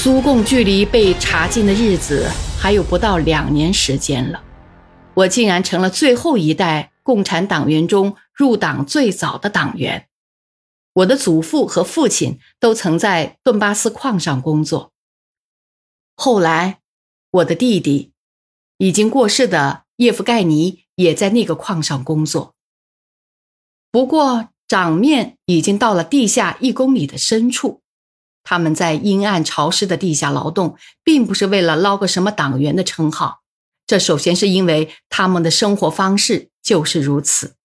苏共距离被查禁的日子还有不到两年时间了，我竟然成了最后一代共产党员中入党最早的党员。我的祖父和父亲都曾在顿巴斯矿上工作。后来，我的弟弟，已经过世的叶夫盖尼也在那个矿上工作。不过，掌面已经到了地下一公里的深处。他们在阴暗潮湿的地下劳动，并不是为了捞个什么党员的称号。这首先是因为他们的生活方式就是如此。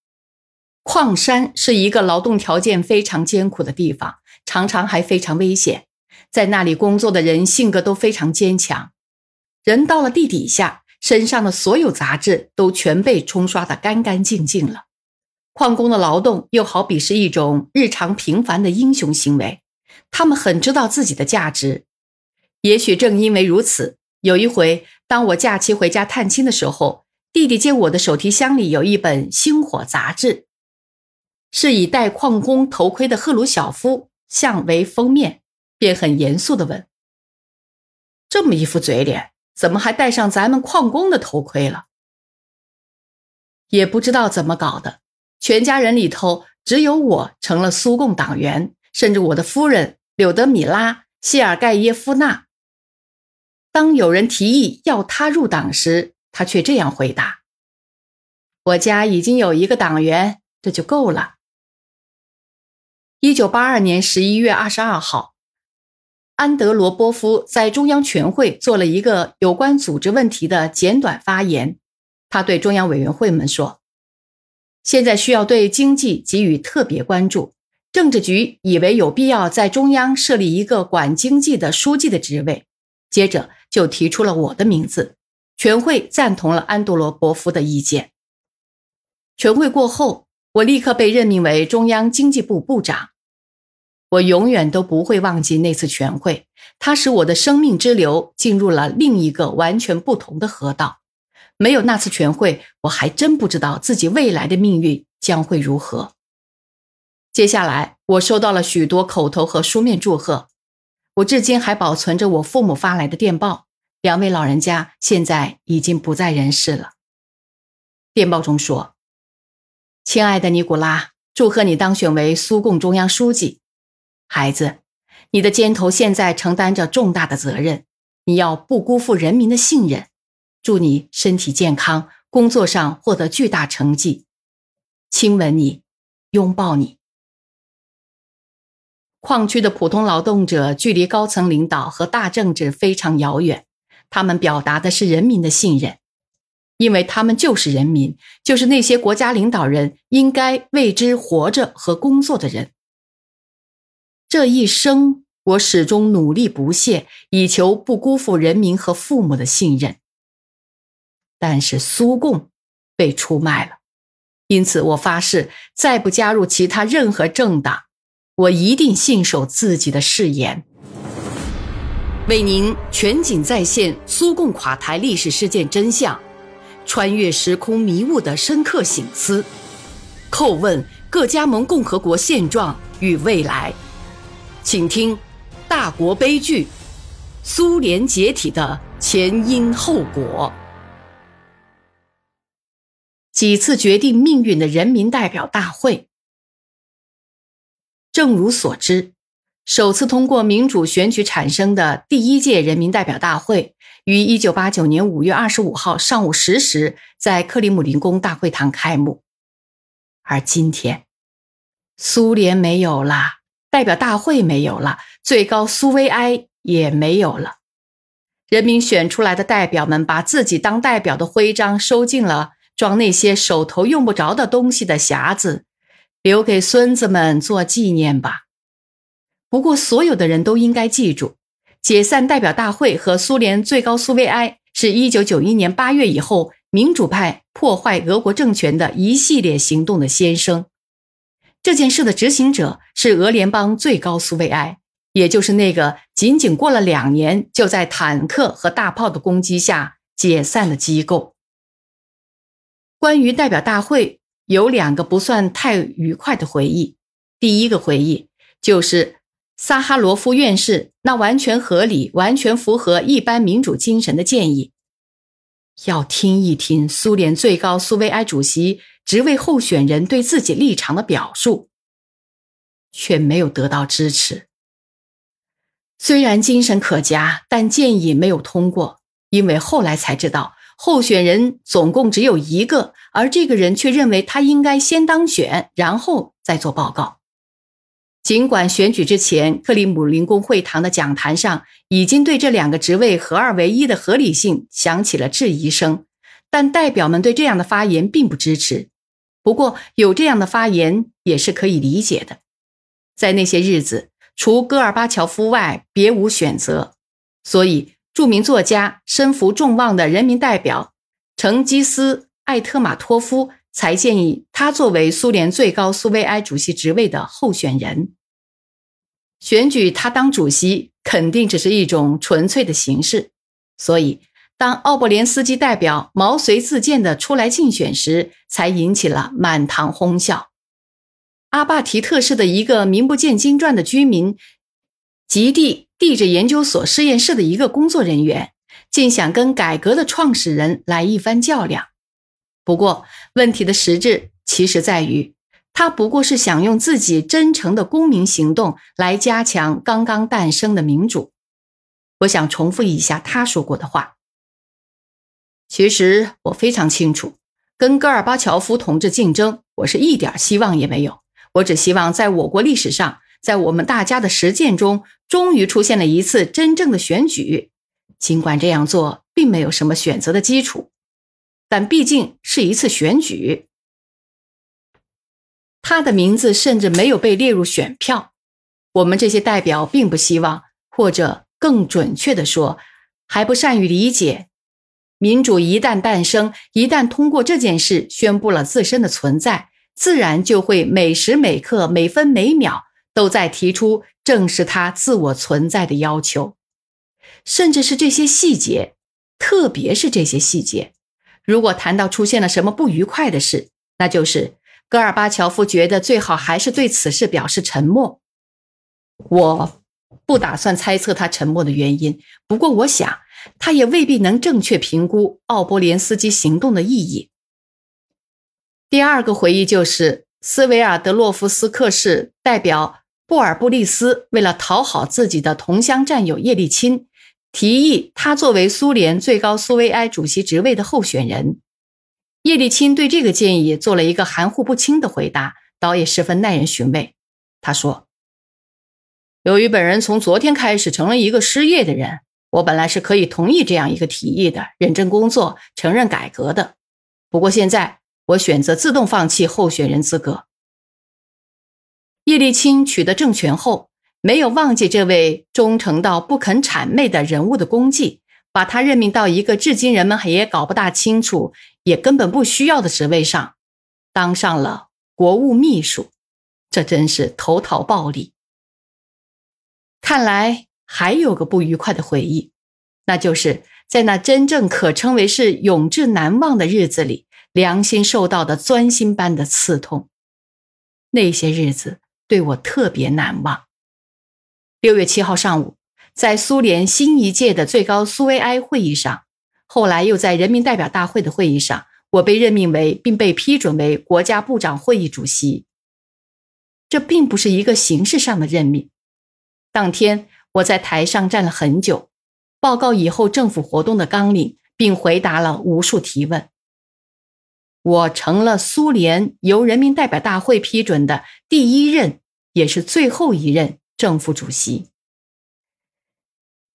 矿山是一个劳动条件非常艰苦的地方，常常还非常危险。在那里工作的人性格都非常坚强。人到了地底下，身上的所有杂质都全被冲刷得干干净净了。矿工的劳动又好比是一种日常平凡的英雄行为。他们很知道自己的价值，也许正因为如此，有一回，当我假期回家探亲的时候，弟弟见我的手提箱里有一本《星火》杂志，是以戴矿工头盔的赫鲁晓夫像为封面，便很严肃地问：“这么一副嘴脸，怎么还戴上咱们矿工的头盔了？”也不知道怎么搞的，全家人里头只有我成了苏共党员。甚至我的夫人柳德米拉·谢尔盖耶夫娜，当有人提议要她入党时，她却这样回答：“我家已经有一个党员，这就够了。”一九八二年十一月二十二号，安德罗波夫在中央全会做了一个有关组织问题的简短发言。他对中央委员会们说：“现在需要对经济给予特别关注。”政治局以为有必要在中央设立一个管经济的书记的职位，接着就提出了我的名字。全会赞同了安德罗波夫的意见。全会过后，我立刻被任命为中央经济部部长。我永远都不会忘记那次全会，它使我的生命之流进入了另一个完全不同的河道。没有那次全会，我还真不知道自己未来的命运将会如何。接下来，我收到了许多口头和书面祝贺。我至今还保存着我父母发来的电报。两位老人家现在已经不在人世了。电报中说：“亲爱的尼古拉，祝贺你当选为苏共中央书记。孩子，你的肩头现在承担着重大的责任，你要不辜负人民的信任。祝你身体健康，工作上获得巨大成绩。亲吻你，拥抱你。”矿区的普通劳动者距离高层领导和大政治非常遥远，他们表达的是人民的信任，因为他们就是人民，就是那些国家领导人应该为之活着和工作的人。这一生，我始终努力不懈，以求不辜负人民和父母的信任。但是苏共被出卖了，因此我发誓再不加入其他任何政党。我一定信守自己的誓言，为您全景再现苏共垮台历史事件真相，穿越时空迷雾的深刻醒思，叩问各加盟共和国现状与未来，请听大国悲剧——苏联解体的前因后果。几次决定命运的人民代表大会。正如所知，首次通过民主选举产生的第一届人民代表大会于一九八九年五月二十五号上午十时在克里姆林宫大会堂开幕。而今天，苏联没有了，代表大会没有了，最高苏维埃也没有了。人民选出来的代表们把自己当代表的徽章收进了装那些手头用不着的东西的匣子。留给孙子们做纪念吧。不过，所有的人都应该记住，解散代表大会和苏联最高苏维埃是一九九一年八月以后民主派破坏俄国政权的一系列行动的先声。这件事的执行者是俄联邦最高苏维埃，也就是那个仅仅过了两年就在坦克和大炮的攻击下解散的机构。关于代表大会。有两个不算太愉快的回忆。第一个回忆就是萨哈罗夫院士那完全合理、完全符合一般民主精神的建议，要听一听苏联最高苏维埃主席职位候选人对自己立场的表述，却没有得到支持。虽然精神可嘉，但建议没有通过，因为后来才知道候选人总共只有一个，而这个人却认为他应该先当选，然后再做报告。尽管选举之前，克里姆林宫会堂的讲坛上已经对这两个职位合二为一的合理性响起了质疑声，但代表们对这样的发言并不支持。不过，有这样的发言也是可以理解的。在那些日子，除戈尔巴乔夫外，别无选择，所以著名作家、身负众望的人民代表成吉思·艾特马托夫。才建议他作为苏联最高苏维埃主席职位的候选人。选举他当主席肯定只是一种纯粹的形式，所以当奥布连斯基代表毛遂自荐的出来竞选时，才引起了满堂哄笑。阿巴提特市的一个名不见经传的居民，极地地质研究所实验室的一个工作人员，竟想跟改革的创始人来一番较量。不过，问题的实质其实在于，他不过是想用自己真诚的公民行动来加强刚刚诞生的民主。我想重复一下他说过的话。其实我非常清楚，跟戈尔巴乔夫同志竞争，我是一点希望也没有。我只希望在我国历史上，在我们大家的实践中，终于出现了一次真正的选举。尽管这样做并没有什么选择的基础。但毕竟是一次选举，他的名字甚至没有被列入选票。我们这些代表并不希望，或者更准确的说，还不善于理解，民主一旦诞生，一旦通过这件事宣布了自身的存在，自然就会每时每刻、每分每秒都在提出正是他自我存在的要求，甚至是这些细节，特别是这些细节。如果谈到出现了什么不愉快的事，那就是戈尔巴乔夫觉得最好还是对此事表示沉默。我不打算猜测他沉默的原因，不过我想他也未必能正确评估奥波连斯基行动的意义。第二个回忆就是斯维尔德洛夫斯克市代表布尔布利斯为了讨好自己的同乡战友叶利钦。提议他作为苏联最高苏维埃主席职位的候选人，叶利钦对这个建议做了一个含糊不清的回答，倒也十分耐人寻味。他说：“由于本人从昨天开始成了一个失业的人，我本来是可以同意这样一个提议的，认真工作，承认改革的。不过现在我选择自动放弃候选人资格。”叶利钦取得政权后。没有忘记这位忠诚到不肯谄媚的人物的功绩，把他任命到一个至今人们也搞不大清楚、也根本不需要的职位上，当上了国务秘书。这真是投桃报李。看来还有个不愉快的回忆，那就是在那真正可称为是永志难忘的日子里，良心受到的钻心般的刺痛。那些日子对我特别难忘。六月七号上午，在苏联新一届的最高苏维埃会议上，后来又在人民代表大会的会议上，我被任命为并被批准为国家部长会议主席。这并不是一个形式上的任命。当天，我在台上站了很久，报告以后政府活动的纲领，并回答了无数提问。我成了苏联由人民代表大会批准的第一任，也是最后一任。政府主席，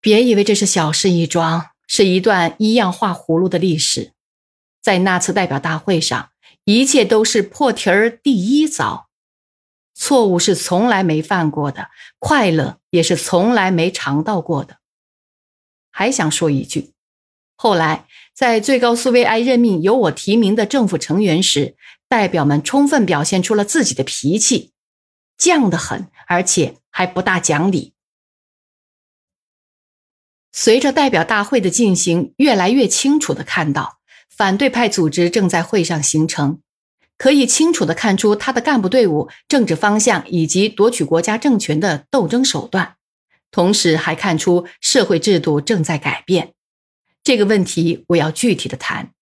别以为这是小事一桩，是一段一样画葫芦的历史。在那次代表大会上，一切都是破题儿第一遭，错误是从来没犯过的，快乐也是从来没尝到过的。还想说一句，后来在最高苏维埃任命由我提名的政府成员时，代表们充分表现出了自己的脾气，犟得很，而且。还不大讲理。随着代表大会的进行，越来越清楚的看到，反对派组织正在会上形成。可以清楚地看出他的干部队伍政治方向以及夺取国家政权的斗争手段，同时还看出社会制度正在改变。这个问题我要具体的谈，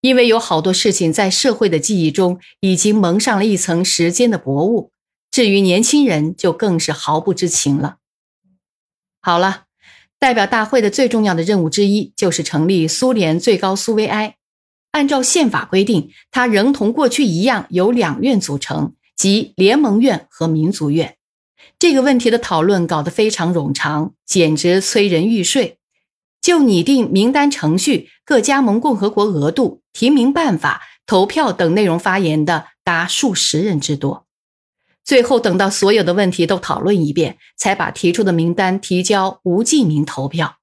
因为有好多事情在社会的记忆中已经蒙上了一层时间的薄雾，至于年轻人就更是毫不知情了。好了，代表大会的最重要的任务之一就是成立苏联最高苏维埃。按照宪法规定，它仍同过去一样由两院组成，即联盟院和民族院。这个问题的讨论搞得非常冗长，简直催人欲睡。就拟定名单程序、各加盟共和国额度、提名办法、投票等内容发言的达数十人之多。最后等到所有的问题都讨论一遍，才把提出的名单提交无记名投票。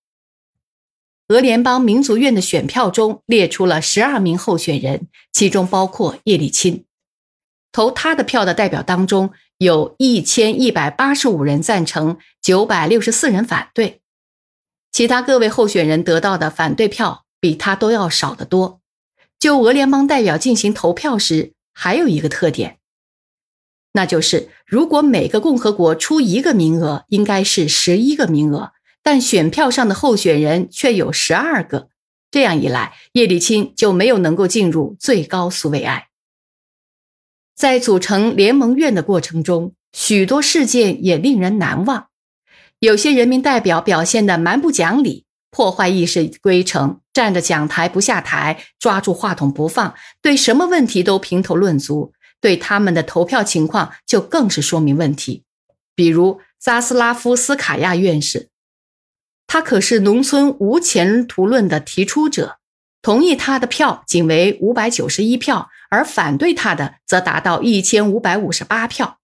俄联邦民族院的选票中列出了十二名候选人，其中包括叶利钦。投他的票的代表当中，有一千一百八十五人赞成，九百六十四人反对。其他各位候选人得到的反对票比他都要少得多。就俄联邦代表进行投票时，还有一个特点，那就是如果每个共和国出一个名额，应该是十一个名额。但选票上的候选人却有十二个，这样一来，叶利钦就没有能够进入最高苏维埃。在组成联盟院的过程中，许多事件也令人难忘。有些人民代表表现得蛮不讲理，破坏议事规程，站着讲台不下台，抓住话筒不放，对什么问题都评头论足。对他们的投票情况就更是说明问题。比如扎斯拉夫斯卡亚院士。他可是农村无前途论的提出者，同意他的票仅为五百九十一票，而反对他的则达到一千五百五十八票。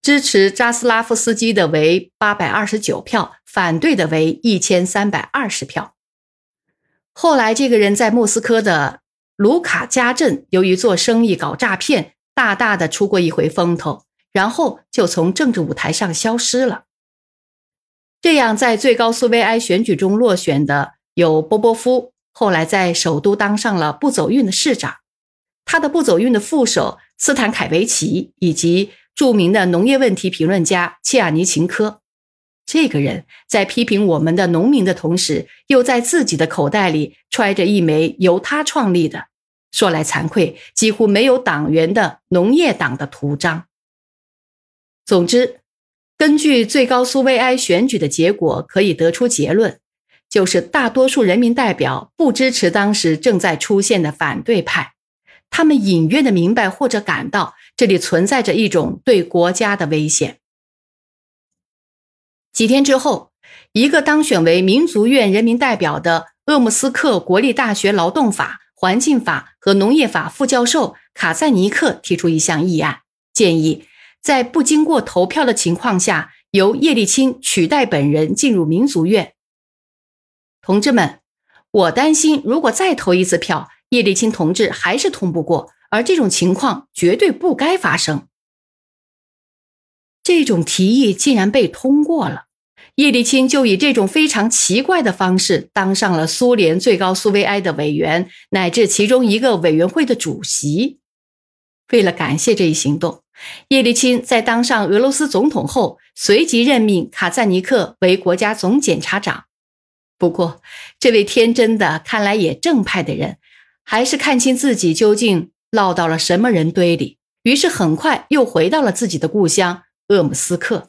支持扎斯拉夫斯基的为八百二十九票，反对的为一千三百二十票。后来，这个人在莫斯科的卢卡加镇，由于做生意搞诈骗，大大的出过一回风头，然后就从政治舞台上消失了。这样，在最高苏维埃选举中落选的有波波夫，后来在首都当上了不走运的市长；他的不走运的副手斯坦凯维奇，以及著名的农业问题评论家切尔尼琴科。这个人在批评我们的农民的同时，又在自己的口袋里揣着一枚由他创立的，说来惭愧，几乎没有党员的农业党的图章。总之。根据最高苏维埃选举的结果，可以得出结论，就是大多数人民代表不支持当时正在出现的反对派。他们隐约的明白或者感到这里存在着一种对国家的危险。几天之后，一个当选为民族院人民代表的鄂木斯克国立大学劳动法、环境法和农业法副教授卡赞尼克提出一项议案，建议。在不经过投票的情况下，由叶利钦取代本人进入民族院。同志们，我担心，如果再投一次票，叶利钦同志还是通不过，而这种情况绝对不该发生。这种提议竟然被通过了，叶利钦就以这种非常奇怪的方式当上了苏联最高苏维埃的委员，乃至其中一个委员会的主席。为了感谢这一行动。叶利钦在当上俄罗斯总统后，随即任命卡赞尼克为国家总检察长。不过，这位天真的、看来也正派的人，还是看清自己究竟落到了什么人堆里，于是很快又回到了自己的故乡鄂姆斯克。